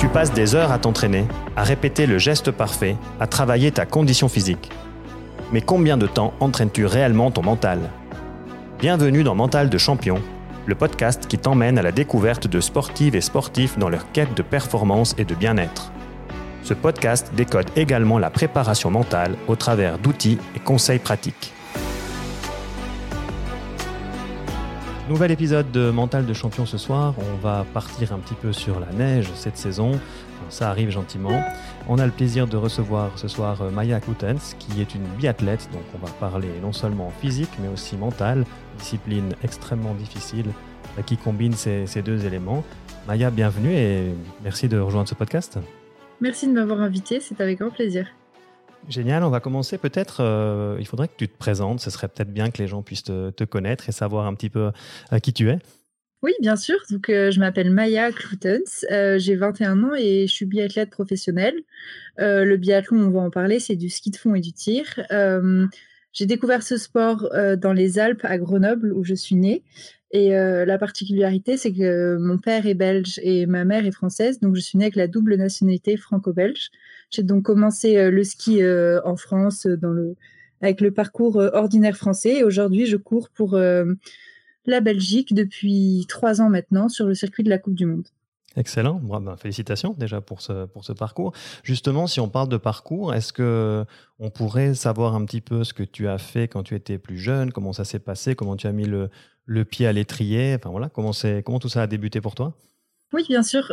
Tu passes des heures à t'entraîner, à répéter le geste parfait, à travailler ta condition physique. Mais combien de temps entraînes-tu réellement ton mental? Bienvenue dans Mental de champion, le podcast qui t'emmène à la découverte de sportives et sportifs dans leur quête de performance et de bien-être. Ce podcast décode également la préparation mentale au travers d'outils et conseils pratiques. Nouvel épisode de Mental de Champion ce soir. On va partir un petit peu sur la neige cette saison. ça arrive gentiment. On a le plaisir de recevoir ce soir euh, Maya Koutens, qui est une biathlète. Donc on va parler non seulement physique, mais aussi mentale. Discipline extrêmement difficile euh, qui combine ces, ces deux éléments. Maya, bienvenue et merci de rejoindre ce podcast. Merci de m'avoir invité, c'est avec grand plaisir. Génial, on va commencer peut-être, euh, il faudrait que tu te présentes, ce serait peut-être bien que les gens puissent te, connaître et savoir un petit peu euh, qui tu es. Oui, bien sûr. Donc, euh, je m'appelle Maya Kloutens, j'ai 21 ans et je suis biathlète professionnelle. le biathlon, on va en parler, c'est du ski de fond et du tir. J'ai découvert ce sport dans les Alpes à Grenoble où je suis née. Et la particularité, c'est que mon père est belge et ma mère est française, donc je suis née avec la double nationalité franco-belge. J'ai donc commencé euh, le ski euh, en France euh, avec le parcours ordinaire français. Et aujourd'hui, je cours pour la Belgique depuis trois ans maintenant sur le circuit de la Coupe du Monde. Excellent, ben, félicitations déjà pour ce, pour ce parcours. Justement, si on parle de parcours, est-ce que on pourrait savoir un petit peu ce que tu as fait quand tu étais plus jeune, comment ça s'est passé, comment tu as mis le, le pied à l'étrier, enfin voilà, comment, comment tout ça a débuté pour toi? Oui, bien sûr.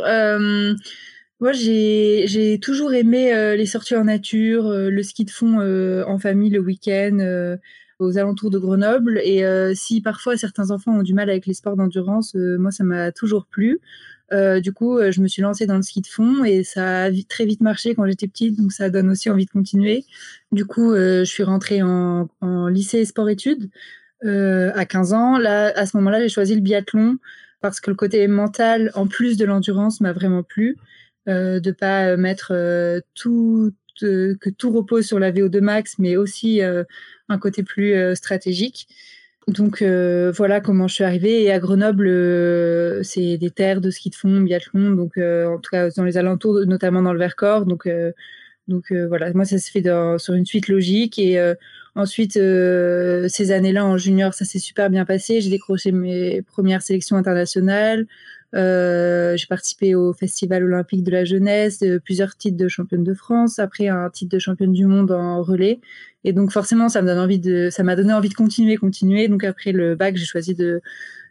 Moi, j'ai toujours aimé euh, les sorties en nature, euh, le ski de fond euh, en famille le week-end aux alentours de Grenoble. Et si parfois certains enfants ont du mal avec les sports d'endurance, moi, ça m'a toujours plu. Du coup, je me suis lancée dans le ski de fond et ça a très vite marché quand j'étais petite, donc ça donne aussi envie de continuer. Du coup, je suis rentrée en, lycée sport-études à 15 ans. Là, à ce moment-là, j'ai choisi le biathlon parce que le côté mental, en plus de l'endurance, m'a vraiment plu. Euh, de pas mettre euh, tout que tout repose sur la VO2 max, mais aussi euh, un côté plus stratégique. Donc voilà comment je suis arrivée. Et à Grenoble, c'est des terres de ski de fond, biathlon, donc en tout cas dans les alentours, notamment dans le Vercors. Donc donc voilà, moi ça s'est fait sur une suite logique. Et ensuite, ces années-là en junior, ça s'est super bien passé. J'ai décroché mes premières sélections internationales. Euh, j'ai participé au Festival olympique de la jeunesse, euh, plusieurs titres de championne de France, après un titre de championne du monde en relais. Et donc forcément, ça me donne envie de, ça m'a donné envie de continuer, continuer. Donc après le bac, j'ai choisi de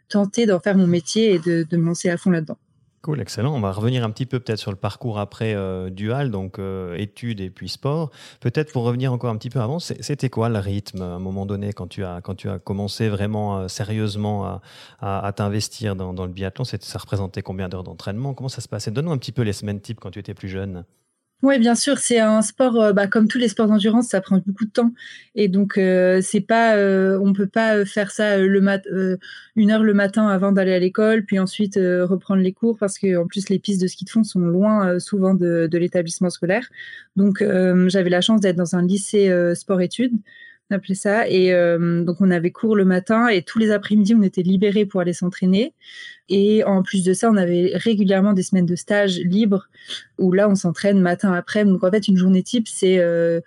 tenter d'en faire mon métier et de, de me lancer à fond là-dedans. Cool, excellent. On va revenir un petit peu peut-être sur le parcours après euh, dual, donc euh, études et puis sport. Peut-être pour revenir encore un petit peu avant, c'était quoi le rythme à un moment donné quand tu as, quand tu as commencé vraiment euh, sérieusement à, à, t'investir dans, dans, le biathlon? Ça représentait combien d'heures d'entraînement? Comment ça se passait? Donne-nous un petit peu les semaines types quand tu étais plus jeune. Oui, bien sûr, c'est un sport, euh, bah, comme tous les sports d'endurance, ça prend beaucoup de temps. Et donc, euh, c'est pas, euh, on peut pas faire ça le mat une heure le matin avant d'aller à l'école, puis ensuite reprendre les cours, parce que en plus, les pistes de ski de fond sont loin souvent de, de l'établissement scolaire. Donc, j'avais la chance d'être dans un lycée sport-études on appelait ça. Et euh, donc, on avait cours le matin et tous les après-midi, on était libérés pour aller s'entraîner. Et en plus de ça, on avait régulièrement des semaines de stage libres où là, on s'entraîne matin après. Donc, en fait, une journée type, c'est euh,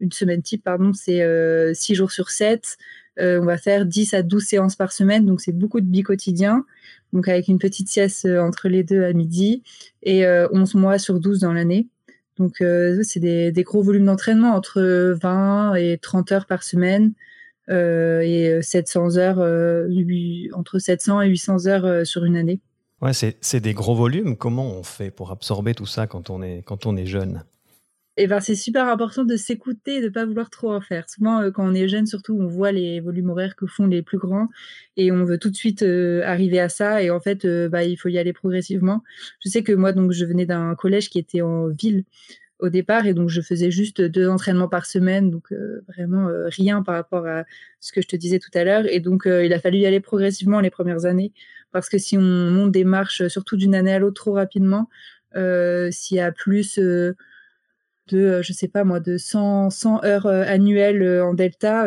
une semaine type, pardon, c'est euh, six jours sur sept. on va faire 10 à 12 séances par semaine. Donc, c'est beaucoup de bi-quotidien. Donc, avec une petite sieste entre les deux à midi et 11 mois sur 12 dans l'année. Donc, euh, c'est des, gros volumes d'entraînement, entre 20 et 30 heures par semaine euh, et 700 heures, euh, entre 700 et 800 heures sur une année. Ouais, c'est des gros volumes. Comment on fait pour absorber tout ça quand on est, quand on est jeune? Et ben, c'est super important de s'écouter et de pas vouloir trop en faire. Souvent, euh, quand on est jeune, surtout, on voit les volumes horaires que font les plus grands et on veut tout de suite euh, arriver à ça. Et en fait, euh, bah, il faut y aller progressivement. Je sais que moi, donc, je venais d'un collège qui était en ville au départ et donc je faisais juste deux entraînements par semaine, donc vraiment rien par rapport à ce que je te disais tout à l'heure. Et donc, il a fallu y aller progressivement les premières années parce que si on monte des marches, surtout d'une année à l'autre trop rapidement, s'il y a plus de, je sais pas moi, de 100, 100 heures annuelles en delta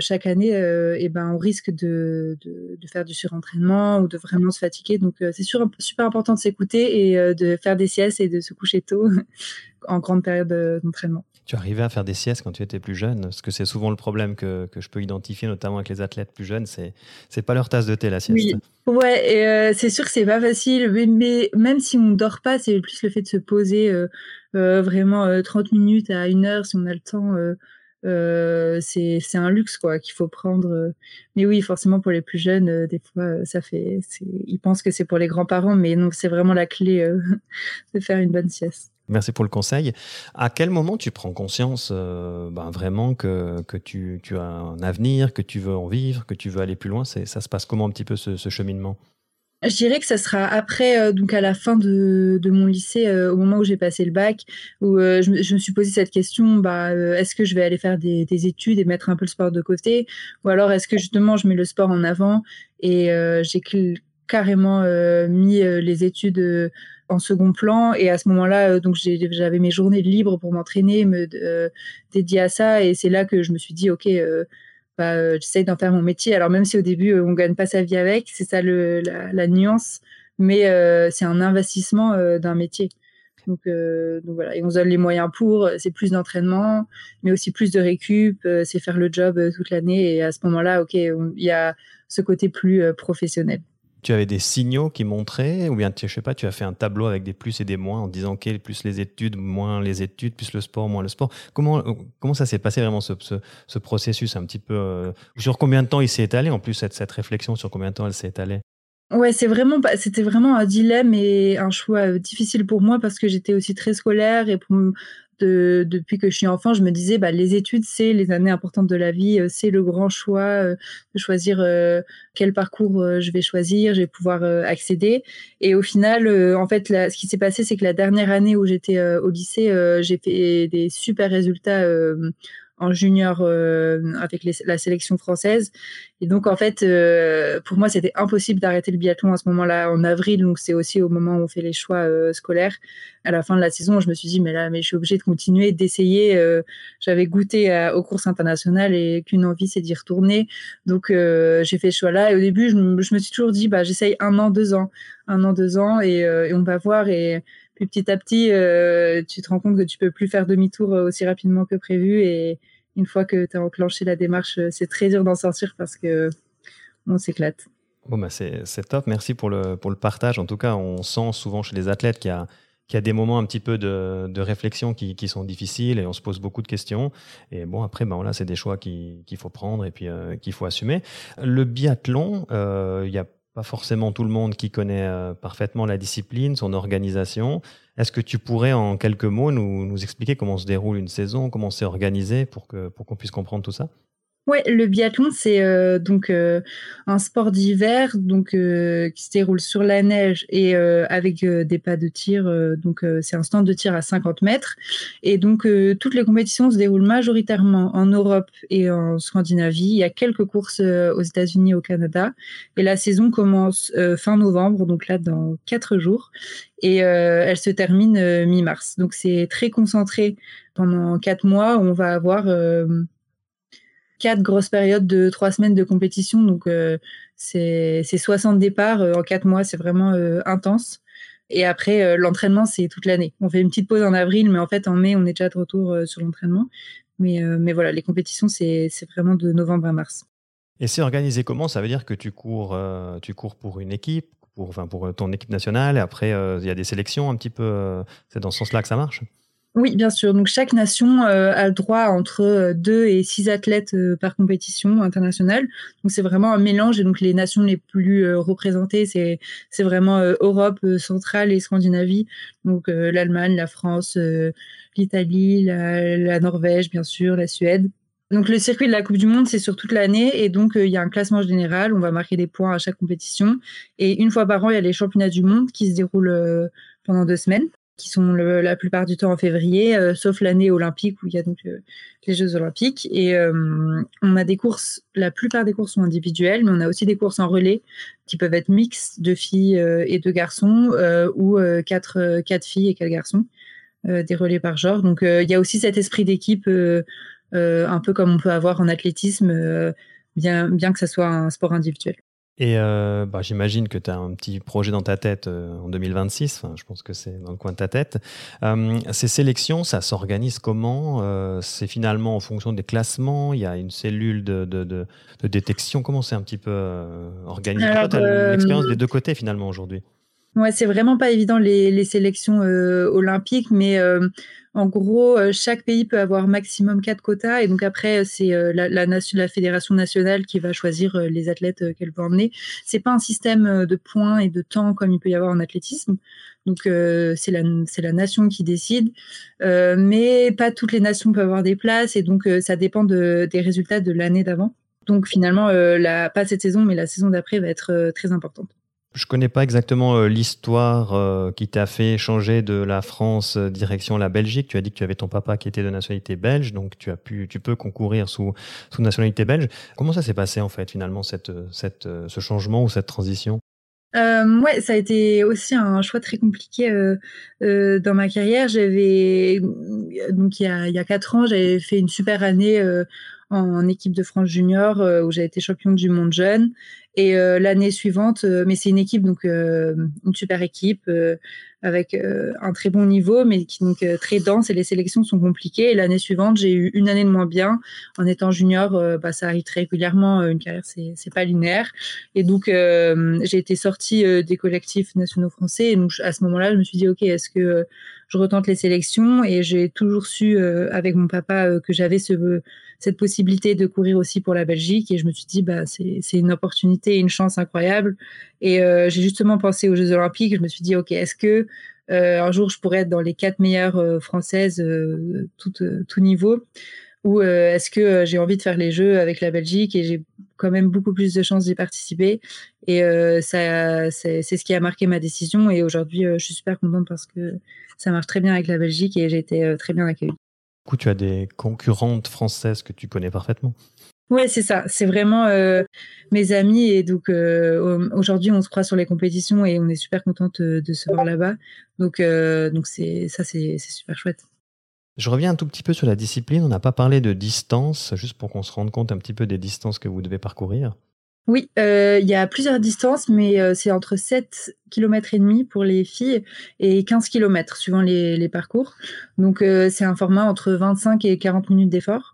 chaque année, et ben on risque de, de, de, faire du surentraînement ou de vraiment se fatiguer. Donc c'est super important de s'écouter et de faire des siestes et de se coucher tôt en grande période d'entraînement tu arrivais à faire des siestes quand tu étais plus jeune Parce que c'est souvent le problème que, que, je peux identifier, notamment avec les athlètes plus jeunes, c'est c'est pas leur tasse de thé la sieste. Oui, ouais, euh, c'est sûr que c'est pas facile, mais, même si on dort pas, c'est plus le fait de se poser euh, euh, vraiment 30 minutes à une heure si on a le temps. c'est un luxe quoi qu'il faut prendre. Mais oui, forcément pour les plus jeunes, des fois ça fait, ils pensent que c'est pour les grands-parents, mais non, c'est vraiment la clé de faire une bonne sieste. Merci pour le conseil. À quel moment tu prends conscience euh, ben vraiment que, tu, as un avenir, que tu veux en vivre, que tu veux aller plus loin? Ça se passe comment un petit peu ce, cheminement? Je dirais que ça sera après, euh, donc à la fin de, mon lycée, euh, au moment où j'ai passé le bac, où je, me suis posé cette question bah, est-ce que je vais aller faire des, des, études et mettre un peu le sport de côté? Ou alors est-ce que justement je mets le sport en avant et j'ai carrément mis les études en second plan. Et à ce moment-là, euh, donc j'avais mes journées libres pour m'entraîner, me euh, dédier à ça. Et c'est là que je me suis dit, ok, euh, bah, j'essaye d'en faire mon métier. Alors même si au début on gagne pas sa vie avec, c'est ça le, la, nuance, mais c'est un investissement d'un métier. Donc, donc, voilà, et on se donne les moyens pour. C'est plus d'entraînement, mais aussi plus de récup. c'est faire le job toute l'année. Et à ce moment-là, ok, il y a ce côté plus professionnel tu avais des signaux qui montraient, ou bien, je sais pas, tu as fait un tableau avec des plus et des moins en disant, OK, plus les études, moins les études, plus le sport, moins le sport. Comment, comment ça s'est passé vraiment ce, ce, processus un petit peu euh, Sur combien de temps il s'est étalé En plus, cette, cette réflexion, sur combien de temps elle s'est étalée? Ouais, c'est vraiment c'était vraiment un dilemme et un choix euh, difficile pour moi parce que j'étais aussi très scolaire et pour depuis que je suis enfant, je me disais, bah, les études, c'est les années importantes de la vie, euh, c'est le grand choix euh, de choisir euh, quel parcours je vais choisir, je vais pouvoir accéder. Et au final, en fait, ce qui s'est passé, c'est que la dernière année où j'étais au lycée, j'ai fait des super résultats en junior euh, avec la sélection française. Et donc, en fait, euh, pour moi, c'était impossible d'arrêter le biathlon à ce moment-là, en avril. Donc, c'est aussi au moment où on fait les choix euh, scolaires. À la fin de la saison, je me suis dit, mais là, mais je suis obligée de continuer, d'essayer. J'avais goûté aux courses internationales et qu'une envie, c'est d'y retourner. Donc, j'ai fait ce choix-là. Et au début, je, me suis toujours dit, bah, j'essaye un an, deux ans. Un an, deux ans, et, on va voir. Et puis petit à petit, tu te rends compte que tu peux plus faire demi-tour aussi rapidement que prévu. Et, une fois que tu as enclenché la démarche, euh, c'est très dur d'en sortir parce que on s'éclate. Bon, bah c'est top. Merci pour le, pour le partage. En tout cas, on sent souvent chez les athlètes qu'il y a, y a des moments un petit peu de, de réflexion qui, qui, sont difficiles et on se pose beaucoup de questions. Et bon, après, ben voilà, c'est des choix qu'il faut prendre et puis euh, qu'il faut assumer. Le biathlon, euh, il y a pas forcément tout le monde qui connaît euh, parfaitement la discipline, son organisation. Est-ce que tu pourrais en quelques mots nous, nous, expliquer comment se déroule une saison, comment c'est organisé pour pour qu'on puisse comprendre tout ça? Ouais, le biathlon c'est euh, donc euh, un sport d'hiver donc euh, qui se déroule sur la neige et avec des pas de tir donc c'est un stand de tir à 50 mètres et donc toutes les compétitions se déroulent majoritairement en Europe et en Scandinavie. Il y a quelques courses aux États-Unis, au Canada et la saison commence fin novembre donc là dans quatre jours et elle se termine mi-mars. Donc c'est très concentré pendant quatre mois. On va avoir quatre grosses périodes de trois semaines de compétition. Donc, euh, c'est 60 départs euh, en quatre mois. C'est vraiment euh, intense. Et après, l'entraînement, c'est toute l'année. On fait une petite pause en avril, mais en fait, en mai, on est déjà de retour sur l'entraînement. Mais, mais voilà, les compétitions, c'est vraiment de novembre à mars. Et c'est organisé comment? Ça veut dire que tu cours, tu cours pour une équipe, pour, enfin, pour ton équipe nationale, et après, il y a des sélections un petit peu. c'est dans ce sens-là que ça marche? Oui, bien sûr. Donc chaque nation euh, a le droit entre euh, deux et six athlètes euh, par compétition internationale. Donc c'est vraiment un mélange. Et donc les nations les plus représentées, c'est c'est vraiment Europe centrale et Scandinavie. Donc l'Allemagne, la France, l'Italie, la, la, Norvège, bien sûr, la Suède. Donc le circuit de la Coupe du Monde, c'est sur toute l'année et donc il y a un classement général. On va marquer des points à chaque compétition et une fois par an, il y a les championnats du monde qui se déroulent pendant deux semaines qui sont la plupart du temps en février, euh, sauf l'année olympique où il y a donc euh, les Jeux olympiques. Et euh, on a des courses, la plupart des courses sont individuelles, mais on a aussi des courses en relais qui peuvent être mixtes de filles et de garçons ou quatre, quatre filles et quatre garçons. des relais par genre. Donc il y a aussi cet esprit d'équipe, un peu comme on peut avoir en athlétisme, bien, bien que ça soit un sport individuel. Et euh, bah, j'imagine que tu as un petit projet dans ta tête euh, en 2026, enfin, je pense que c'est dans le coin de ta tête. Euh, ces sélections, ça s'organise comment C'est finalement en fonction des classements? Il y a une cellule de, de, de, de détection? Comment c'est un petit peu organisé Tu as l'expérience des deux côtés finalement aujourd'hui. Ouais, c'est vraiment pas évident les, les sélections olympiques, mais en gros, euh, chaque pays peut avoir maximum quatre quotas et donc après c'est euh, la, fédération nationale qui va choisir euh, les athlètes qu'elle veut emmener. C'est pas un système de points et de temps comme il peut y avoir en athlétisme. Donc c'est la nation qui décide, mais pas toutes les nations peuvent avoir des places et donc ça dépend de, des résultats de l'année d'avant. Donc finalement, pas cette saison, mais la saison d'après va être très importante. Je connais pas exactement euh, l'histoire euh, qui t'a fait changer de la France euh, direction la Belgique. Tu as dit que tu avais ton papa qui était de nationalité belge, donc tu as pu, tu peux concourir sous nationalité belge. Comment ça s'est passé en fait finalement cette ce changement ou cette transition? Euh, ouais, ça a été aussi un choix très compliqué dans ma carrière. J'avais donc il y a il y a quatre ans, j'avais fait une super année en équipe de France junior où j'ai été championne du monde jeune. Et l'année suivante, mais c'est une équipe donc une super équipe avec un très bon niveau, mais qui donc très dense et les sélections sont compliquées. Et l'année suivante, j'ai eu une année de moins bien en étant junior. bah, ça arrive très régulièrement. Une carrière, c'est c'est pas linéaire. Et donc j'ai été sortie des collectifs nationaux français. Et donc à ce moment-là, je me suis dit ok, est-ce que je retente les sélections? Et j'ai toujours su euh, avec mon papa euh, que j'avais ce, cette possibilité de courir aussi pour la Belgique et je me suis dit bah c'est une opportunité une chance incroyable. Et euh, j'ai justement pensé aux Jeux Olympiques. Je me suis dit ok est-ce que un jour je pourrais être dans les quatre meilleures françaises tout, niveau? Ou est-ce que j'ai envie de faire les Jeux avec la Belgique et j'ai quand même beaucoup plus de chances d'y participer? Et ça c'est ce qui a marqué ma décision. Et aujourd'hui je suis super contente parce que ça marche très bien avec la Belgique et j'ai été euh, très bien accueillie. Du coup, tu as des concurrentes françaises que tu connais parfaitement. Ouais, c'est ça. C'est vraiment euh, mes amis et donc euh, aujourd'hui on se croit sur les compétitions et on est super contente de se voir là-bas. Donc donc c'est ça c'est super chouette. Je reviens un tout petit peu sur la discipline. On n'a pas parlé de distance, juste pour qu'on se rende compte un petit peu des distances que vous devez parcourir. Oui, euh, il y a plusieurs distances, mais euh, c'est entre 7 km et demi pour les filles et 15 km suivant les, les parcours. Donc euh, c'est un format entre 25 et 40 minutes d'effort.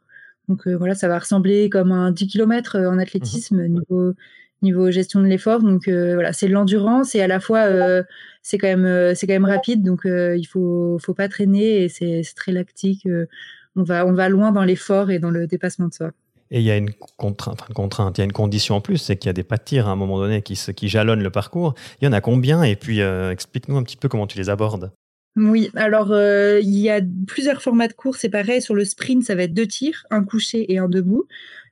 Donc voilà, ça va ressembler comme un 10 km en athlétisme mmh niveau niveau gestion de l'effort. Donc voilà, c'est de l'endurance et à la fois c'est quand même c'est quand même rapide. Donc il faut faut pas traîner et c'est très lactique. on va on va loin dans l'effort et dans le dépassement de soi. Et il y a une contrainte, il y a une condition en plus, c'est qu'il y a des pas de tir à un moment donné qui, qui jalonnent le parcours. Il y en a combien? Et puis, euh, explique-nous un petit peu comment tu les abordes. Oui, alors euh, il y a plusieurs formats de course. C'est pareil, sur le sprint, ça va être deux tirs, un couché et un debout.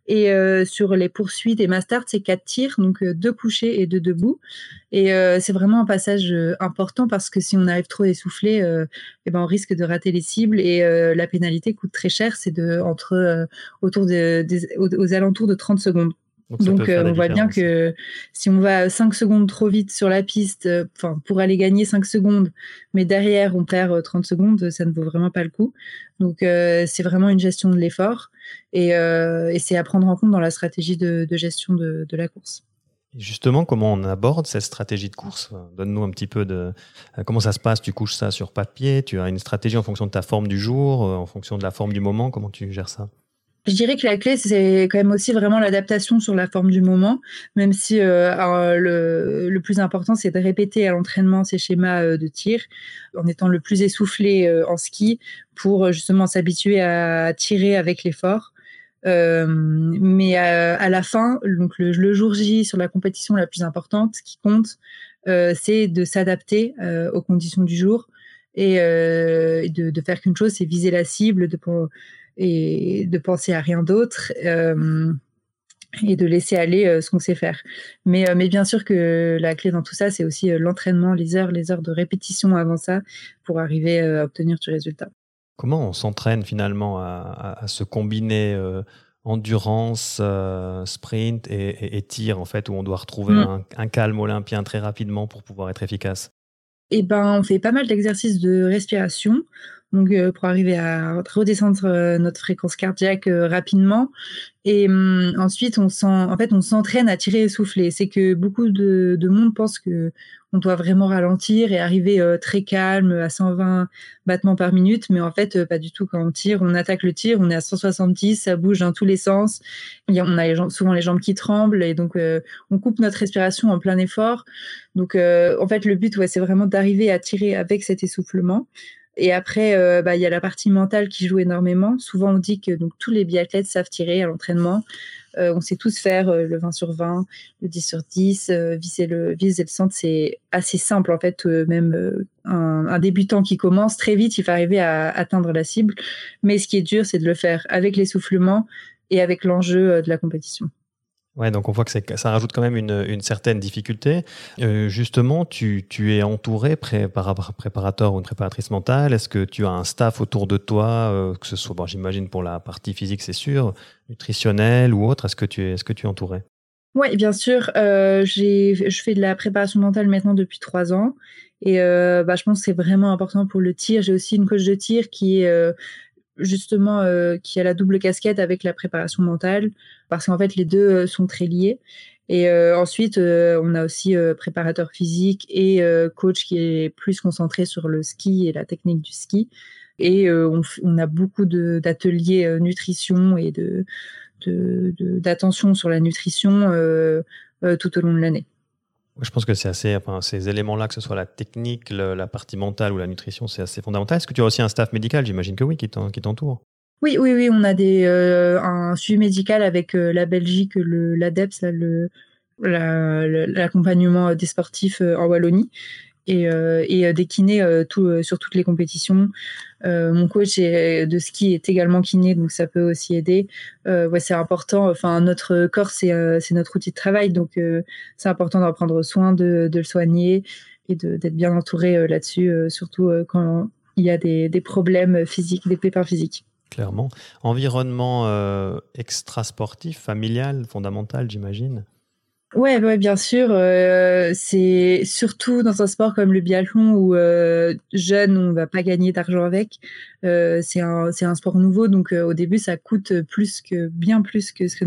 Et euh, sur les poursuites et start, c'est quatre tirs, donc euh, deux couchés et deux debout. Et c'est vraiment un passage important parce que si on arrive trop essoufflé, eh ben on risque de rater les cibles et la pénalité coûte très cher. C'est de entre autour de, aux, alentours de 30 secondes. Donc, on voit bien que si on va 5 secondes trop vite sur la piste, enfin pour aller gagner 5 secondes, mais derrière on perd 30 secondes, ça ne vaut vraiment pas le coup. Donc c'est vraiment une gestion de l'effort et, et c'est à prendre en compte dans la stratégie de, de gestion de, de, la course. Justement, comment on aborde cette stratégie de course? Donne-nous un petit peu de comment ça se passe? Tu couches ça sur papier Tu as une stratégie en fonction de ta forme du jour, en fonction de la forme du moment? Comment tu gères ça? Je dirais que la clé, c'est quand même aussi vraiment l'adaptation sur la forme du moment, même si euh, le, plus important, c'est de répéter à l'entraînement ces schémas euh, de tir en étant le plus essoufflé euh, en ski pour justement s'habituer à tirer avec l'effort. Mais à, la fin, donc le, jour J sur la compétition la plus importante, qui compte, c'est de s'adapter aux conditions du jour et de, faire qu'une chose, c'est viser la cible, et de penser à rien d'autre euh, et de laisser aller euh, ce qu'on sait faire. Mais, euh, mais bien sûr que la clé dans tout ça, c'est aussi l'entraînement, les heures, les heures de répétition avant ça pour arriver à obtenir du résultat. Comment on s'entraîne finalement à, à, se combiner endurance, sprint et, et, tir en fait, où on doit retrouver mm. un, un calme olympien très rapidement pour pouvoir être efficace? Eh ben, on fait pas mal d'exercices de respiration. Donc pour arriver à redescendre notre fréquence cardiaque rapidement. Et hum, ensuite, on s'entraîne à tirer et souffler. C'est que beaucoup de, de monde pense que on doit vraiment ralentir et arriver euh, très calme à 120 battements par minute. Mais en fait, euh, pas du tout. Quand on tire, on attaque le tir, on est à 170, ça bouge dans tous les sens. on a souvent les jambes qui tremblent et donc euh, on coupe notre respiration en plein effort. Donc en fait, le but, c'est vraiment d'arriver à tirer avec cet essoufflement. Et après, bah, il y a la partie mentale qui joue énormément. Souvent, on dit que donc, tous les biathlètes savent tirer à l'entraînement. Euh, on sait tous faire euh, le 20 sur 20, le 10 sur 10, euh, viser le viser le centre, c'est assez simple en fait. même un, débutant qui commence très vite, il va arriver à atteindre la cible. Mais ce qui est dur, c'est de le faire avec l'essoufflement et avec l'enjeu de la compétition. Ouais, donc on voit que ça rajoute quand même une, certaine difficulté. Euh, justement, tu, es entouré, par préparateur ou une préparatrice mentale. Est-ce que tu as un staff autour de toi, euh, que ce soit, bon, j'imagine pour la partie physique, c'est sûr, nutritionnelle ou autre. Est-ce que tu es, est-ce que tu es entouré? Oui, bien sûr. Euh, je fais de la préparation mentale maintenant depuis trois ans. Et bah, je pense que c'est vraiment important pour le tir. J'ai aussi une coach de tir qui est justement euh, qui a la double casquette avec la préparation mentale, parce qu'en fait les deux euh, sont très liés. Et euh, ensuite, on a aussi préparateur physique et coach qui est plus concentré sur le ski et la technique du ski. Et on, a beaucoup d'ateliers nutrition et de d'attention sur la nutrition tout au long de l'année. Je pense que c'est assez, enfin, ces éléments-là, que ce soit la technique, la partie mentale ou la nutrition, c'est assez fondamental. Est-ce que tu as aussi un staff médical? J'imagine que oui, qui t'entoure. Oui, oui, oui, on a des, euh, un suivi médical avec euh, la Belgique, l'ADEPS, l'accompagnement des sportifs euh, en Wallonie et, euh, euh, des kinés euh, sur toutes les compétitions. mon coach de ski est également kiné, donc ça peut aussi aider. c'est important. Enfin, notre corps, c'est notre outil de travail, donc c'est important d'en prendre soin, de, de le soigner et d'être bien entouré là-dessus, surtout quand il y a des, des, problèmes physiques, des pépins physiques. Clairement. Environnement extra-sportif, familial, fondamental, j'imagine? Ouais, ouais, bien sûr. Euh, c'est surtout dans un sport comme le biathlon où euh, jeune, on va pas gagner d'argent avec. Euh, c'est un, c'est un sport nouveau, donc au début, ça coûte plus que bien plus que ce,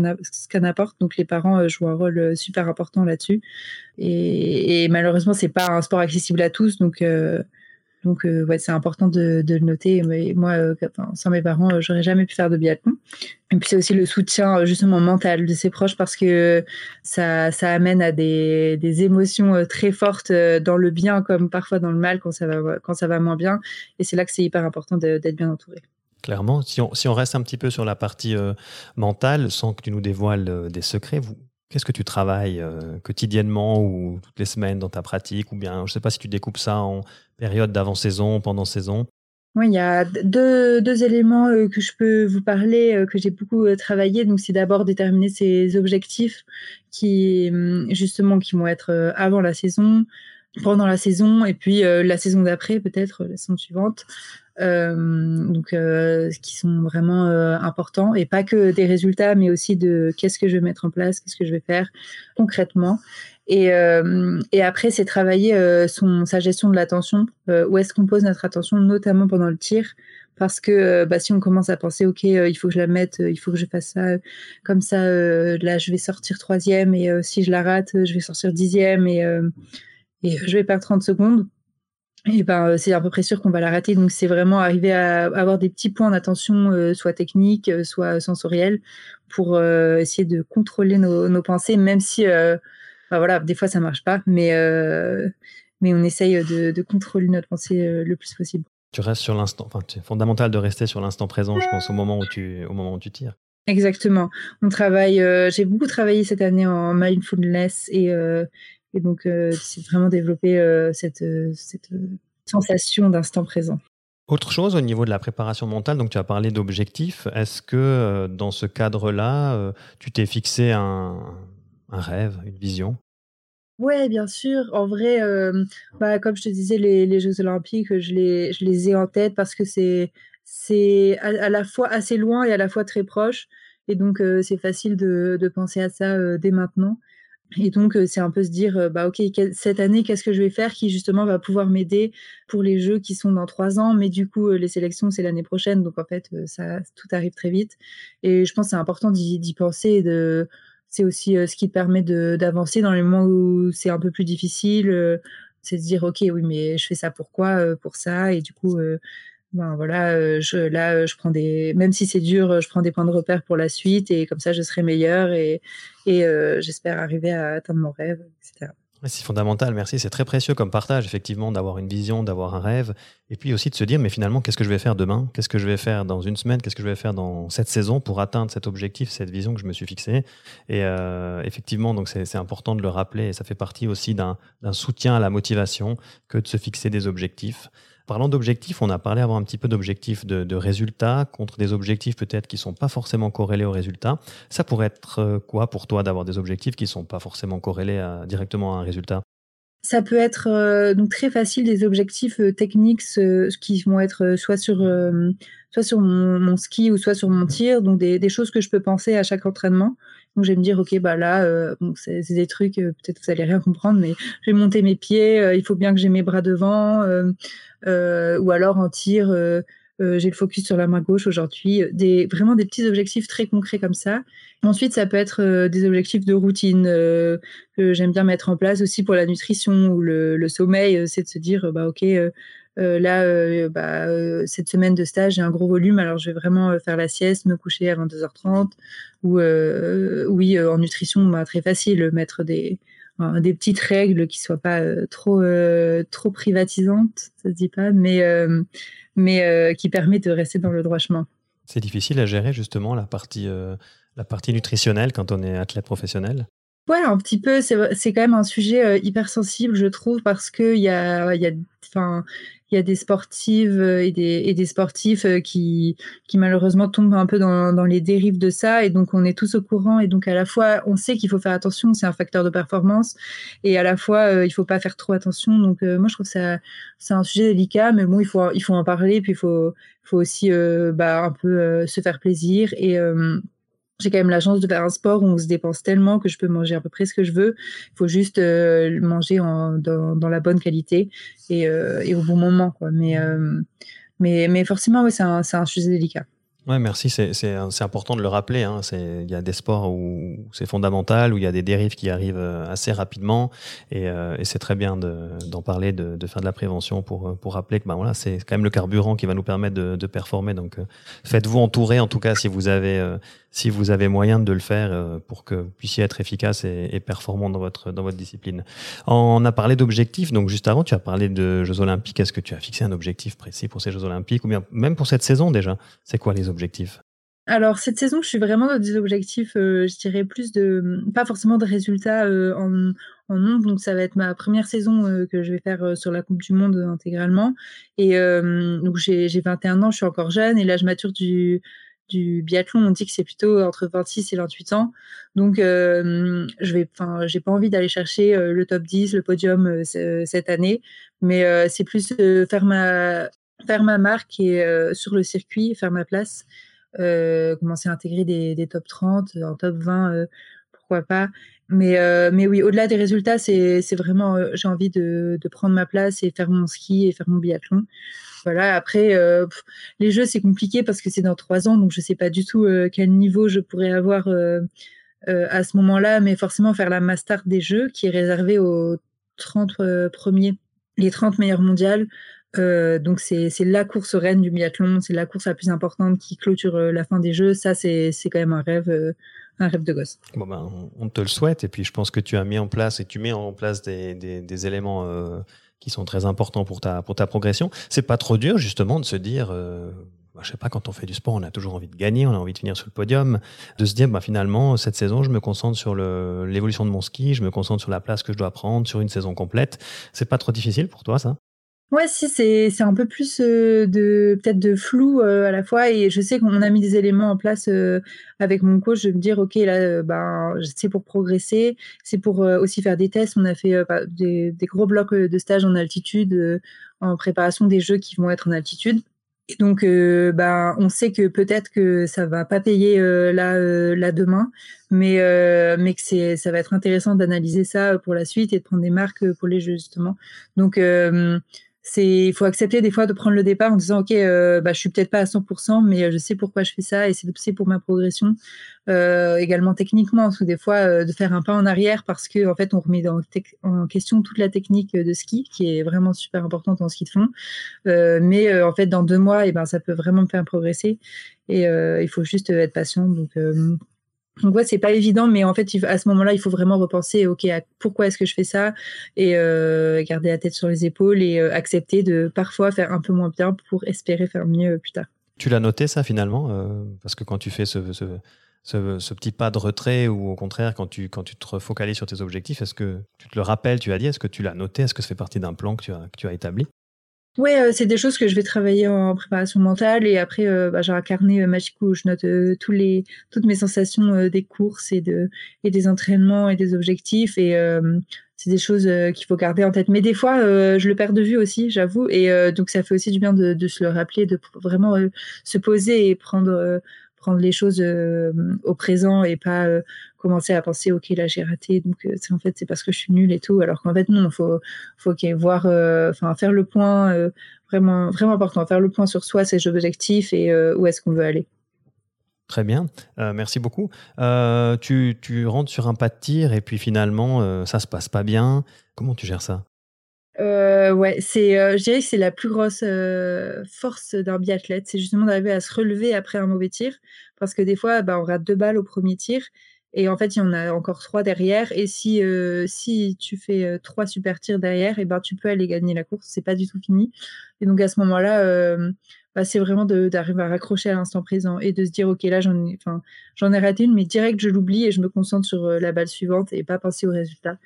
qu'en apporte. Donc les parents jouent un rôle super important là-dessus. Et, et malheureusement, c'est pas un sport accessible à tous, donc donc, euh, c'est important de, le noter. Moi, euh, sans mes parents, euh, j'aurais jamais pu faire de biathlon. Et puis, c'est aussi le soutien, justement, mental de ses proches parce que ça, amène à des, émotions très fortes dans le bien comme parfois dans le mal quand ça va, moins bien. Et c'est là que c'est hyper important d'être bien entouré. Clairement, si on, reste un petit peu sur la partie mentale, sans que tu nous dévoiles des secrets, vous, Qu'est-ce que tu travailles quotidiennement ou toutes les semaines dans ta pratique Ou bien, je ne sais pas si tu découpes ça en période d'avant-saison, pendant saison Oui, il y a deux, éléments euh, que je peux vous parler, euh, que j'ai beaucoup euh, travaillé. Donc, c'est d'abord déterminer ses objectifs qui, hum, justement, qui vont être avant la saison, pendant la saison, et puis la saison d'après, peut-être la saison suivante. Donc, qui sont vraiment importants et pas que des résultats, mais aussi de qu'est-ce que je vais mettre en place, qu'est-ce que je vais faire concrètement. Et, euh, après, c'est travailler euh, son, sa gestion de l'attention, euh, où est-ce qu'on pose notre attention, notamment pendant le tir. Parce que bah, si on commence à penser, OK, il faut que je la mette, il faut que je fasse ça, comme ça, là, je vais sortir troisième, et si je la rate, je vais sortir dixième, et je vais perdre 30 secondes. Et ben, c'est à peu près sûr qu'on va la rater. Donc, c'est vraiment arriver à avoir des petits points d'attention, soit techniques, soit sensoriels, pour essayer de contrôler nos, nos pensées, même si voilà, des fois ça marche pas, mais, euh, mais on essaye de, contrôler notre pensée euh, le plus possible. Tu restes sur l'instant, enfin, c'est fondamental de rester sur l'instant présent, je pense, au moment où tu, au moment où tu tires. Exactement. On travaille, euh, j'ai beaucoup travaillé cette année en mindfulness et, et donc c'est vraiment développer cette, cette sensation d'instant présent. Autre chose au niveau de la préparation mentale, donc tu as parlé d'objectifs. Est-ce que dans ce cadre-là, tu t'es fixé un, un rêve, une vision? Ouais, bien sûr. En vrai, euh, bah, comme je te disais, les, les Jeux Olympiques, je les, je les ai en tête parce que c'est c'est à, la fois assez loin et à la fois très proche. Et donc, euh, c'est facile de, de, penser à ça euh, dès maintenant. Et donc, c'est un peu se dire, bah, OK, cette année, qu'est-ce que je vais faire qui justement va pouvoir m'aider pour les jeux qui sont dans trois ans, mais du coup, les sélections, c'est l'année prochaine. Donc, en fait, ça, tout arrive très vite. Et je pense que c'est important d'y penser. De, c'est aussi ce qui te permet d'avancer dans les moments où c'est un peu plus difficile. c'est de dire, OK, oui, mais je fais ça pourquoi Pour ça? Et du coup, ben voilà, euh, je, là, euh, je prends des, même si c'est dur, euh, je prends des points de repère pour la suite et comme ça, je serai meilleur et, et j'espère arriver à atteindre mon rêve, etc. C'est fondamental, merci. C'est très précieux comme partage, effectivement, d'avoir une vision, d'avoir un rêve, et puis aussi de se dire, mais finalement, qu'est-ce que je vais faire demain? Qu'est-ce que je vais faire dans une semaine? Qu'est-ce que je vais faire dans cette saison pour atteindre cet objectif, cette vision que je me suis fixée? Et effectivement, donc c'est important de le rappeler, et ça fait partie aussi d'un soutien à la motivation que de se fixer des objectifs. Parlant d'objectifs, on a parlé avant un petit peu d'objectifs de, résultats contre des objectifs peut-être qui ne sont pas forcément corrélés aux résultats. Ça pourrait être euh, quoi pour toi d'avoir des objectifs qui ne sont pas forcément corrélés directement à un résultat? Ça peut être euh, donc très facile des objectifs euh, techniques qui vont être soit sur soit sur mon, ski ou soit sur mon tir, donc des, choses que je peux penser à chaque entraînement. Donc je vais me dire ok bah là c'est des trucs peut-être vous allez rien comprendre mais je vais monter mes pieds, il faut bien que j'ai mes bras devant, euh, ou alors en tir, euh, euh, j'ai le focus sur la main gauche aujourd'hui, des, vraiment des petits objectifs très concrets comme ça. Ensuite, ça peut être des objectifs de routine que j'aime bien mettre en place aussi pour la nutrition ou le, sommeil, c'est de se dire, bah ok, là, bah, cette semaine de stage, j'ai un gros volume, alors je vais vraiment faire la sieste, me coucher avant 2h30. Ou oui, en nutrition, bah, très facile, mettre des, des petites règles qui soient pas euh, trop euh, trop privatisantes, ça se dit pas, mais euh, mais qui permettent de rester dans le droit chemin. C'est difficile à gérer justement la partie la partie nutritionnelle quand on est athlète professionnel? Ouais, un petit peu. C'est quand même un sujet hyper sensible, je trouve, parce que il y a, y a, il y a des sportives euh, et des, et des sportifs euh, qui, qui malheureusement tombent un peu dans, dans, les dérives de ça. Et donc, on est tous au courant. Et donc, à la fois, on sait qu'il faut faire attention, c'est un facteur de performance. Et à la fois, euh, il faut pas faire trop attention. Donc, moi, je trouve que ça, c'est un sujet délicat. Mais bon, il faut, il faut en parler. Puis, il faut, faut aussi bah, un peu se faire plaisir. Et j'ai quand même la chance de faire un sport où on se dépense tellement que je peux manger à peu près ce que je veux. Il faut juste euh, manger en, dans, la bonne qualité et, euh, et, au bon moment. Quoi. Mais, euh, mais, mais forcément, ouais, c'est un, un, sujet délicat. Ouais, merci. C'est important de le rappeler. Hein. Il y a des sports où c'est fondamental, où il y a des dérives qui arrivent assez rapidement, et, c'est très bien d'en parler, de, de, faire de la prévention pour, pour rappeler que ben voilà, c'est quand même le carburant qui va nous permettre de, de performer. Donc, faites-vous entourer, en tout cas, si vous avez si vous avez moyen de le faire euh, pour que vous puissiez être efficace et, performant dans votre, dans votre discipline. On a parlé d'objectifs, donc juste avant, tu as parlé de Jeux Olympiques. Est-ce que tu as fixé un objectif précis pour ces Jeux Olympiques ou bien même pour cette saison déjà? C'est quoi les objectifs? Alors cette saison, je suis vraiment dans des objectifs, euh, je dirais plus de, pas forcément de résultats euh, en, nombre. Donc ça va être ma première saison que je vais faire sur la Coupe du Monde intégralement. Et donc j'ai 21 ans, je suis encore jeune et là je mature du du biathlon, on dit que c'est plutôt entre 26 et 28 ans. Donc, euh, je vais, j'ai pas envie d'aller chercher euh, le top 10, le podium euh, cette année, mais c'est plus faire ma faire ma marque et sur le circuit, faire ma place, commencer à intégrer des, top 30, en top 20, pourquoi pas. Mais, mais oui, au-delà des résultats, c'est vraiment, j'ai envie de, prendre ma place et faire mon ski et faire mon biathlon. Voilà, après, euh, les jeux, c'est compliqué parce que c'est dans trois ans, donc je ne sais pas du tout euh, quel niveau je pourrais avoir euh, à ce moment-là, mais forcément faire la master des jeux qui est réservée aux 30 premiers, les 30 meilleurs mondiales. donc c'est la course reine du biathlon, c'est la course la plus importante qui clôture la fin des jeux. Ça, c'est quand même un rêve un rêve de gosse. Bon ben, on te le souhaite et puis je pense que tu as mis en place et tu mets en place des, des, des éléments qui sont très importants pour ta, pour ta progression. C'est pas trop dur, justement, de se dire, euh, bah, je sais pas, quand on fait du sport, on a toujours envie de gagner, on a envie de finir sur le podium, de se dire, bah, finalement, cette saison, je me concentre sur l'évolution de mon ski, je me concentre sur la place que je dois prendre sur une saison complète. C'est pas trop difficile pour toi, ça? Ouais, si, c'est un peu plus euh, de peut-être de flou euh, à la fois. Et je sais qu'on a mis des éléments en place euh, avec mon coach de me dire, OK, là, ben, c'est pour progresser, c'est pour aussi faire des tests. On a fait des, gros blocs de stage en altitude, en préparation des jeux qui vont être en altitude. Et donc, bah, on sait que peut-être que ça va pas payer là, là demain, mais, mais que c'est, ça va être intéressant d'analyser ça pour la suite et de prendre des marques pour les jeux justement. Donc, il faut accepter des fois de prendre le départ en disant ok euh, bah je suis peut-être pas à 100% mais je sais pourquoi je fais ça et c'est pour ma progression euh, également techniquement. Des fois euh, de faire un pas en arrière parce que en fait on remet en question toute la technique de ski qui est vraiment super importante en ski de fond. Mais en fait dans deux mois et eh ben ça peut vraiment me faire progresser et il faut juste être patient. Donc donc ouais, c'est pas évident, mais en fait, à ce moment-là, il faut vraiment repenser, ok, pourquoi est-ce que je fais ça, et euh, garder la tête sur les épaules et euh, accepter de parfois faire un peu moins bien pour espérer faire mieux plus tard. Tu l'as noté ça finalement, euh, parce que quand tu fais ce, petit pas de retrait ou au contraire quand tu, te refocalises sur tes objectifs, est-ce que tu te le rappelles, tu as dit, est-ce que tu l'as noté, est-ce que ça fait partie d'un plan que tu as établi? Ouais, euh, c'est des choses que je vais travailler en préparation mentale et après euh, bah, j'ai un carnet euh, magique où je note tous les toutes mes sensations des courses et de et des entraînements et des objectifs et c'est des choses qu'il faut garder en tête. Mais des fois je le perds de vue aussi, j'avoue et donc ça fait aussi du bien de, de se le rappeler, de vraiment se poser et prendre prendre les choses au présent et pas commencer à penser ok là j'ai raté donc euh, c'est en fait c'est parce que je suis nulle et tout alors qu'en fait non faut faut voir euh, enfin faire le point euh, vraiment vraiment important faire le point sur soi ses objectifs et où est-ce qu'on veut aller Très bien, merci beaucoup. tu, tu, rentres sur un pas de tir et puis finalement ça se passe pas bien. Comment tu gères ça? Ouais, c'est, je dirais que c'est la plus grosse force d'un biathlète, c'est justement d'arriver à se relever après un mauvais tir, parce que des fois, bah, on rate deux balles au premier tir, et en fait, il y en a encore trois derrière. Et si, euh, si tu fais euh, trois super tirs derrière, et eh ben, tu peux aller gagner la course. C'est pas du tout fini. Et donc, à ce moment-là, euh, bah, c'est vraiment d'arriver à raccrocher à l'instant présent et de se dire, OK, là, j'en ai, j'en ai raté une, mais direct, je l'oublie et je me concentre sur la balle suivante et pas penser au résultat.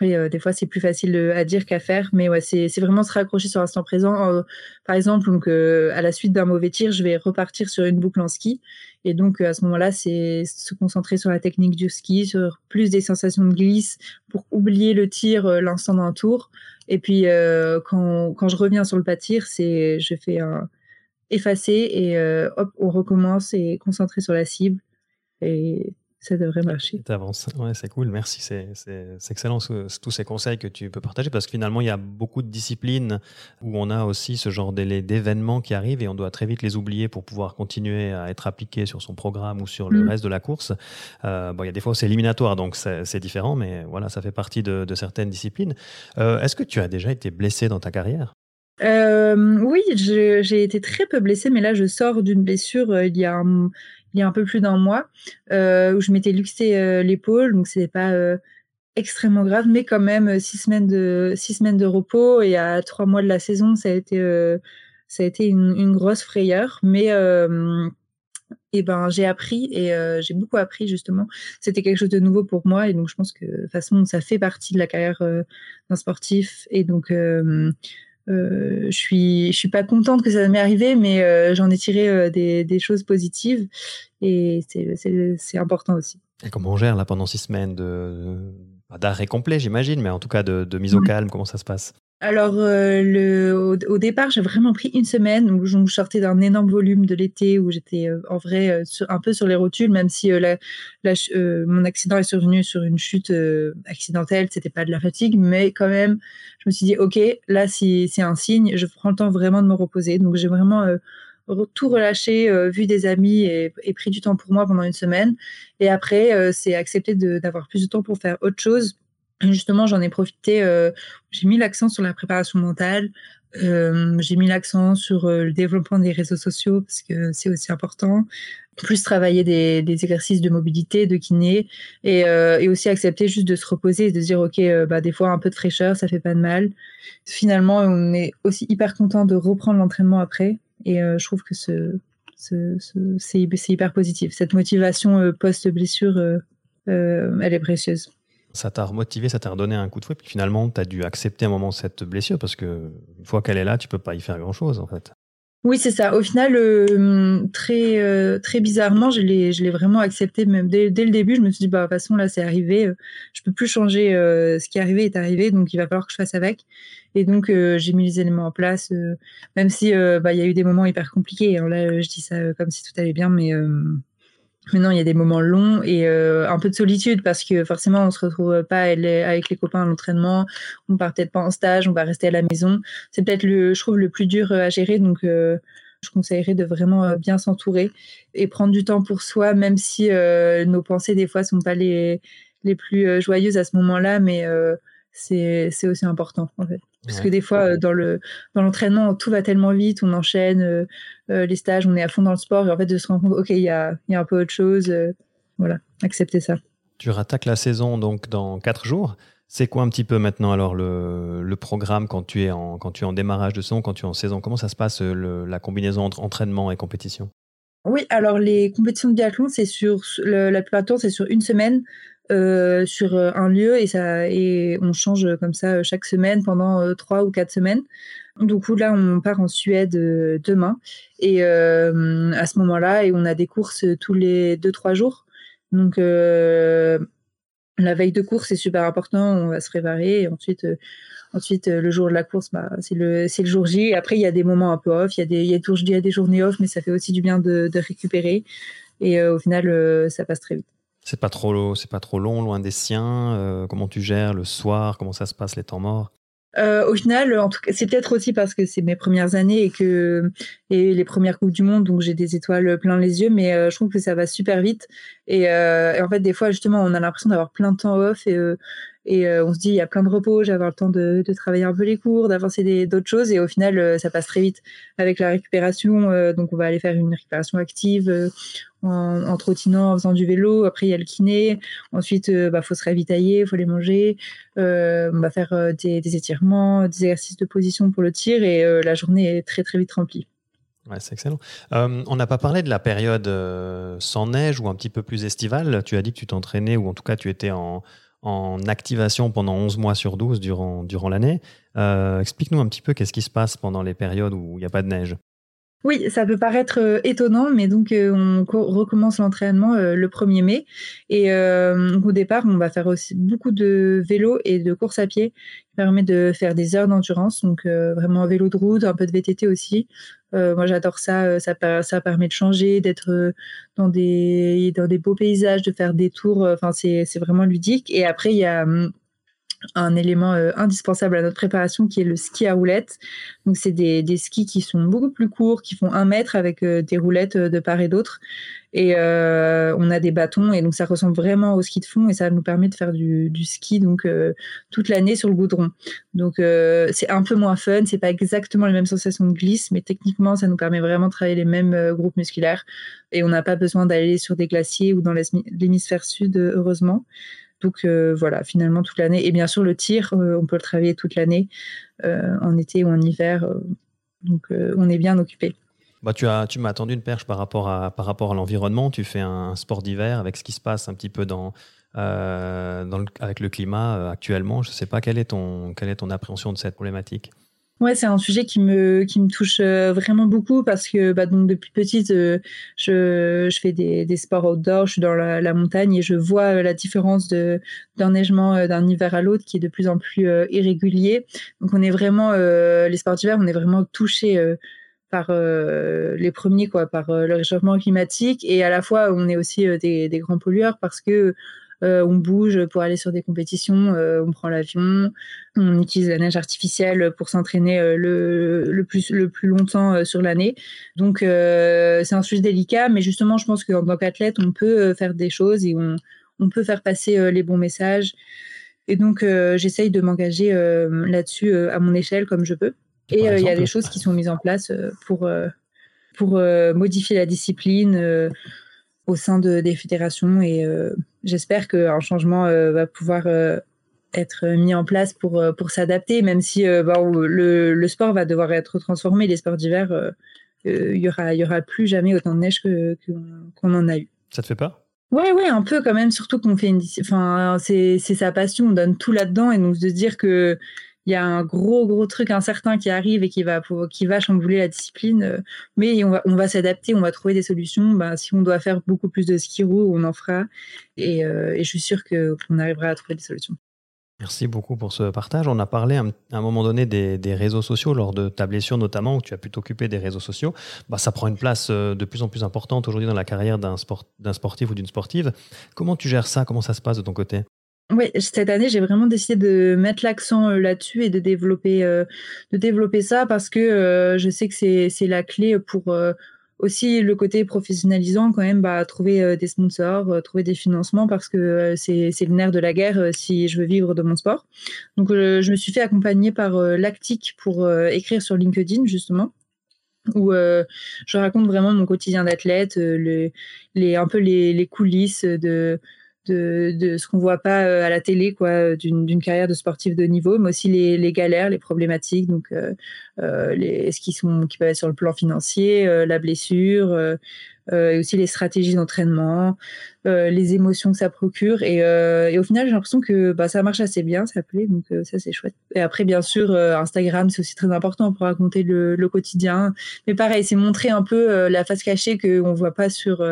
Après, des fois, c'est plus facile à dire qu'à faire, mais ouais, c'est vraiment se raccrocher sur l'instant présent. par exemple, donc, à la suite d'un mauvais tir, je vais repartir sur une boucle en ski. Et donc, à ce moment-là, c'est se concentrer sur la technique du ski, sur plus des sensations de glisse pour oublier le tir l'instant d'un tour. Et puis, quand, quand, je reviens sur le pas tir, c'est je fais effacer et hop, on recommence et concentrer sur la cible. Ça devrait marcher. Tu avances. Ouais, c'est cool. Merci. C'est excellent tous ces conseils que tu peux partager parce que finalement, il y a beaucoup de disciplines où on a aussi ce genre d'événements qui arrivent et on doit très vite les oublier pour pouvoir continuer à être appliqué sur son programme ou sur le mm. reste de la course. Euh, bon, il y a des fois où c'est éliminatoire, donc c'est différent, mais voilà, ça fait partie de, certaines disciplines. Euh, est-ce que tu as déjà été blessé dans ta carrière? Euh, oui, j'ai été très peu blessée, mais là je sors d'une blessure il y a un, il y a un peu plus d'un mois, euh, où je m'étais luxé euh, l'épaule, donc c'était pas euh, extrêmement grave, mais quand même six semaines de repos. Et à trois mois de la saison, ça a été une, grosse frayeur, mais et ben j'ai appris et j'ai beaucoup appris justement. C'était quelque chose de nouveau pour moi. Et donc je pense que de toute façon ça fait partie de la carrière d'un sportif. Et donc euh, je suis, je suis pas contente que ça m'est arrivé, mais euh, j'en ai tiré euh, des, des, choses positives et c'est important aussi. Et comment on gère là pendant six semaines de d'arrêt complet, j'imagine, mais en tout cas de, de mise au calme, comment ça se passe? Alors, euh, le, au, départ, j'ai vraiment pris une semaine où je sortais d'un énorme volume de l'été où j'étais euh, en vrai euh, un peu sur les rotules, même si la, mon accident est survenu sur une chute accidentelle, c'était pas de la fatigue, mais quand même, je me suis dit, ok, là, si c'est un signe, je prends le temps vraiment de me reposer. Donc, j'ai vraiment tout relâché, vu des amis et, et, pris du temps pour moi pendant une semaine. Et après, c'est accepter d'avoir plus de temps pour faire autre chose Justement, j'en ai profité. Euh, j'ai mis l'accent sur la préparation mentale. Euh, j'ai mis l'accent sur euh, le développement des réseaux sociaux parce que c'est aussi important. Plus travailler des, exercices de mobilité, de kiné et, aussi accepter juste de se reposer et de dire ok, bah des fois un peu de fraîcheur, ça fait pas de mal. Finalement, on est aussi hyper content de reprendre l'entraînement après et je trouve que ce, ce, ce c'est hyper positif. Cette motivation post blessure, elle est précieuse ça t'a remotivé, ça t'a redonné un coup de fouet, puis finalement, tu as dû accepter un moment cette blessure parce que une fois qu'elle est là, tu peux pas y faire grand chose en fait. Oui, c'est ça. Au final, euh, très euh, très bizarrement, je l'ai je l'ai vraiment accepté même dès, le début. Je me suis dit bah de toute façon là c'est arrivé, euh, je peux plus changer. ce qui est arrivé est arrivé, donc il va falloir que je fasse avec. Et donc j'ai mis les éléments en place, même si bah y a eu des moments hyper compliqués. Hein. Là, je dis ça comme si tout allait bien, mais Maintenant, il y a des moments longs et euh, un peu de solitude parce que forcément, on se retrouve pas avec les copains à l'entraînement. On part peut-être pas en stage, on va rester à la maison. C'est peut-être le, je trouve, le plus dur euh, à gérer. Donc, euh, je conseillerais de vraiment bien s'entourer et prendre du temps pour soi, même si nos pensées des fois sont pas les les plus joyeuses à ce moment-là, mais c'est aussi important en fait. Parce que des fois, dans le dans l'entraînement, tout va tellement vite, on enchaîne les stages, on est à fond dans le sport, et en fait, de se rendre compte, ok, il y a, y a, un peu autre chose, voilà, accepter ça. Tu rattaques la saison donc dans quatre jours. C'est quoi un petit peu maintenant alors le, le, programme quand tu, es en, quand tu es en démarrage de saison, quand tu es en saison? Comment ça se passe la combinaison entre entraînement et compétition? Oui, alors les compétitions de biathlon, c'est sur la plupart du temps, c'est sur une semaine. Euh, sur euh, un lieu et ça et on change comme ça euh, chaque semaine pendant trois ou quatre semaines. Du coup là on part en Suède demain et à ce moment-là et on a des courses tous les deux trois jours. Donc la veille de course c'est super important, on va se préparer et ensuite Ensuite, le jour de la course, bah, c'est le, le jour J. Après, il y a des moments un peu off, il y, a des, il, y a il y a des journées off, mais ça fait aussi du bien de, de récupérer. Et au final, ça passe très vite. C'est pas trop, c'est pas trop long, loin des siens. Euh, comment tu gères le soir? Comment ça se passe les temps morts? Euh, au final, c'est peut-être aussi parce que c'est mes premières années et que et les premières coupes du monde, donc j'ai des étoiles plein les yeux, mais euh, je trouve que ça va super vite. Et, en fait, des fois, justement, on a l'impression d'avoir plein de temps off et euh, on se dit, il y a plein de repos, j'ai avoir le temps de, travailler un peu les cours, d'avancer d'autres choses. Et au final, euh, ça passe très vite avec la récupération. Euh, donc, on va aller faire une récupération active en, trottinant, en faisant du vélo. Après, il y a le kiné. Ensuite, il bah, faut se ravitailler, il faut les manger. on va faire des, étirements, des exercices de position pour le tir. Et la journée est très, très vite remplie. Ouais, c'est excellent. on n'a pas parlé de la période sans neige ou un petit peu plus estivale. Tu as dit que tu t'entraînais ou en tout cas tu étais en, en activation pendant 11 mois sur 12 durant, durant l'année. Euh, explique-nous un petit peu qu'est-ce qui se passe pendant les périodes où il n'y a pas de neige. Oui, ça peut paraître euh, étonnant, mais donc euh, on recommence l'entraînement le 1er mai. Et au départ, on va faire aussi beaucoup de vélo et de course à pied, qui permet de faire des heures d'endurance, donc vraiment vélo de route, un peu de VTT aussi, euh, moi, j'adore ça. Euh, ça. Ça permet de changer, d'être euh, dans des, dans des beaux paysages, de faire des tours. Enfin, c'est vraiment ludique. Et après, il y a hum, un élément indispensable à notre préparation qui est le ski à roulettes. Donc, c'est des, des, skis qui sont beaucoup plus courts, qui font un mètre avec des roulettes de part et d'autre. Et euh, on a des bâtons et donc ça ressemble vraiment au ski de fond et ça nous permet de faire du, du ski donc euh, toute l'année sur le goudron. Donc euh, c'est un peu moins fun, c'est pas exactement les mêmes sensations de glisse, mais techniquement ça nous permet vraiment de travailler les mêmes euh, groupes musculaires et on n'a pas besoin d'aller sur des glaciers ou dans l'hémisphère sud heureusement. Donc voilà, finalement toute l'année. Et bien sûr le tir, on peut le travailler toute l'année, en été ou en hiver. donc on est bien occupé. Bah, tu as, tu m'as attendu une perche par rapport à, par rapport à l'environnement. Tu fais un sport d'hiver avec ce qui se passe un petit peu dans, euh, avec le climat euh, actuellement. Je ne sais pas quelle est ton, quelle est ton appréhension de cette problématique. Ouais, c'est un sujet qui me, qui me touche euh, vraiment beaucoup parce que bah, donc, depuis petite, je, je fais des, des, sports outdoor, je suis dans la, montagne et je vois la différence d'enneigement d'un hiver à l'autre qui est de plus en plus irrégulier. Donc on est vraiment, les sports d'hiver, on est vraiment touché par euh, les premiers, quoi, par euh, le réchauffement climatique. Et à la fois, on est aussi euh, des, grands pollueurs parce que on bouge pour aller sur des compétitions, on prend l'avion, on utilise la neige artificielle pour s'entraîner le, le, plus, le plus longtemps sur l'année. Donc, c'est un sujet délicat, mais justement, je pense qu'en tant qu'athlète, on peut faire des choses et on, on peut faire passer les bons messages. Et donc, j'essaye de m'engager là-dessus à mon échelle comme je peux. Et euh, il y a des choses qui sont mises en place euh, pour, euh, pour modifier la discipline au sein de, des fédérations. Et j'espère qu'un changement va pouvoir être mis en place pour, pour s'adapter, même si le, le, sport va devoir être transformé. Les sports d'hiver, il y aura, y aura plus jamais autant de neige qu'on en a eu. Ça te fait peur? Ouais, ouais, un peu quand même, surtout qu'on fait une. Enfin, c'est sa passion, on donne tout là-dedans, et donc de se dire que il y a un gros gros truc incertain qui arrive et qui va qui va chambouler la discipline. mais on va on va s'adapter, on va trouver des solutions. Ben, si on doit faire beaucoup plus de ski roue, on en fera. Et, je suis sûre qu'on arrivera à trouver des solutions. Merci beaucoup pour ce partage. On a parlé à un moment donné des, réseaux sociaux lors de ta blessure notamment, où tu as pu t'occuper des réseaux sociaux. Bah, ça prend une place euh, de plus en plus importante aujourd'hui dans la carrière d'un sport, sportif ou d'une sportive. Comment tu gères ça? Comment ça se passe de ton côté? Oui, cette année, j'ai vraiment décidé de mettre l'accent euh, là-dessus et de développer, euh, de développer ça parce que je sais que c'est la clé pour aussi le côté professionnalisant quand même, bah, trouver euh, des sponsors, euh, trouver des financements parce que euh, c'est le nerf de la guerre si je veux vivre de mon sport. Donc je me suis fait accompagner par Lactic pour écrire sur LinkedIn justement où je raconte vraiment mon quotidien d'athlète, les, un peu les coulisses de, de, ce qu'on voit pas euh, à la télé, quoi, d'une carrière de sportif de niveau, mais aussi les, les galères, les problématiques, donc euh, euh les, ce qui sont qui être sur le plan financier, euh, la blessure, et aussi les stratégies d'entraînement, les émotions que ça procure, et, et au final j'ai l'impression que bah, ça marche assez bien, ça plaît, donc ça c'est chouette. Et après bien sûr Instagram c'est aussi très important pour raconter le, le quotidien, mais pareil c'est montrer un peu la face cachée qu'on voit pas sur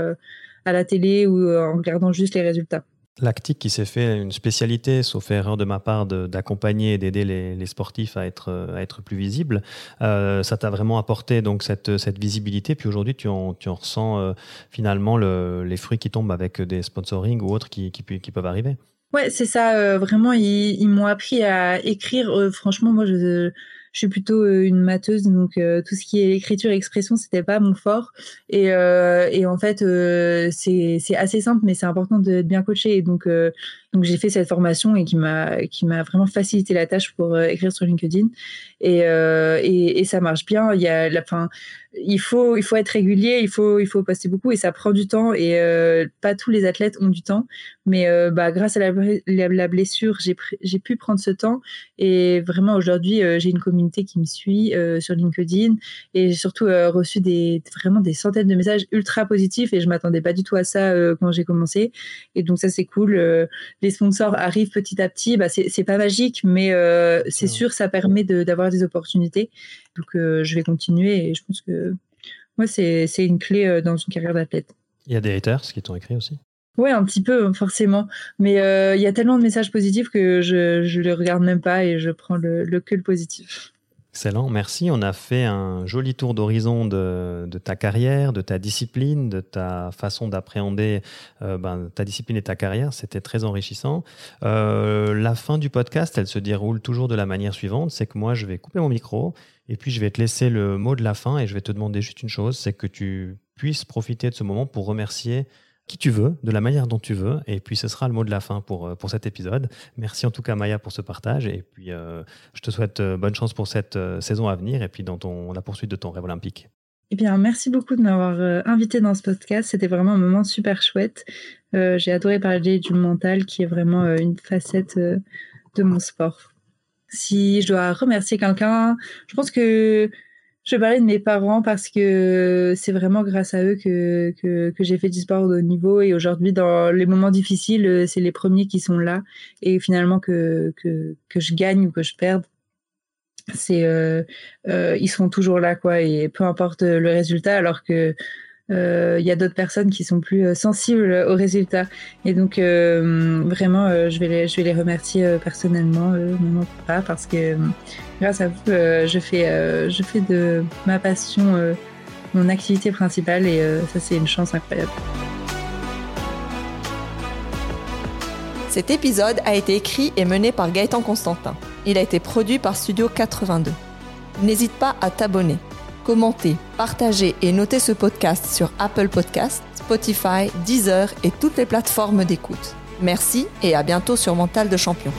à la télé ou euh, en regardant juste les résultats. Lactique qui s'est fait une spécialité, sauf erreur de ma part, d'accompagner et d'aider les, sportifs à être, à être plus visibles. Euh, ça t'a vraiment apporté donc cette, cette visibilité. Puis aujourd'hui, tu en, tu en ressens euh, finalement le, les fruits qui tombent avec des sponsorings ou autres qui, qui, qui peuvent arriver. Ouais, c'est ça. vraiment, ils, ils m'ont appris à écrire. franchement, moi, je je suis plutôt euh, une matheuse, donc euh, tout ce qui est écriture, expression, c'était pas mon fort. Et, euh, et en fait, c'est assez simple, mais c'est important d'être bien coaché. Et donc, j'ai fait cette formation et qui m'a vraiment facilité la tâche pour écrire sur LinkedIn. Et, et, et, ça marche bien. Il y a la fin il faut, il faut être régulier, il faut, il faut passer beaucoup et ça prend du temps et euh, pas tous les athlètes ont du temps. Mais euh, bah, grâce à la, la, blessure, j'ai pu prendre ce temps et vraiment aujourd'hui, euh, j'ai une communauté qui me suit sur LinkedIn et j'ai surtout reçu des, vraiment des centaines de messages ultra positifs et je m'attendais pas du tout à ça quand j'ai commencé. Et donc ça, c'est cool. les sponsors arrivent petit à petit. Bah, c'est pas magique, mais c'est sûr, ça permet d'avoir des opportunités. Donc je vais continuer et je pense que moi, c'est une clé euh, dans une carrière d'athlète. Il y a des haters qui t'ont écrit aussi? Oui, un petit peu, forcément. Mais euh, il y a tellement de messages positifs que je ne les regarde même pas et je prends le, le que le positif. Excellent, merci. On a fait un joli tour d'horizon de, ta carrière, de ta discipline, de ta façon d'appréhender euh, ben, ta discipline et ta carrière. C'était très enrichissant. la fin du podcast, elle se déroule toujours de la manière suivante, c'est que moi, je vais couper mon micro et puis, je vais te laisser le mot de la fin et je vais te demander juste une chose, c'est que tu puisses profiter de ce moment pour remercier qui tu veux, de la manière dont tu veux. Et puis, ce sera le mot de la fin pour, euh, pour cet épisode. Merci en tout cas, Maya, pour ce partage. Et puis, euh, je te souhaite euh, bonne chance pour cette saison à venir et puis dans ton, la poursuite de ton rêve olympique. Eh bien, merci beaucoup de m'avoir invité dans ce podcast. C'était vraiment un moment super chouette. J'ai adoré parler du mental, qui est vraiment une facette de mon sport. Si je dois remercier quelqu'un, je pense que je vais parler de mes parents parce que c'est vraiment grâce à eux que, que, que j'ai fait du sport de haut niveau. Et aujourd'hui dans les moments difficiles, c'est les premiers qui sont là. Et finalement que, que, que je gagne ou que je perde, c'est euh, euh, ils seront toujours là quoi. Et peu importe le résultat alors que il euh, y a d'autres personnes qui sont plus euh, sensibles aux résultats. Et donc, euh, vraiment, je, vais les, je vais les remercier personnellement, maman, papa, parce que grâce à vous, je, fais, je fais de ma passion mon activité principale et ça, c'est une chance incroyable. Cet épisode a été écrit et mené par Gaëtan Constantin. Il a été produit par Studio 82. N'hésite pas à t'abonner commentez, partagez et notez ce podcast sur Apple Podcasts, Spotify, Deezer et toutes les plateformes d'écoute. Merci et à bientôt sur Mental de Champion.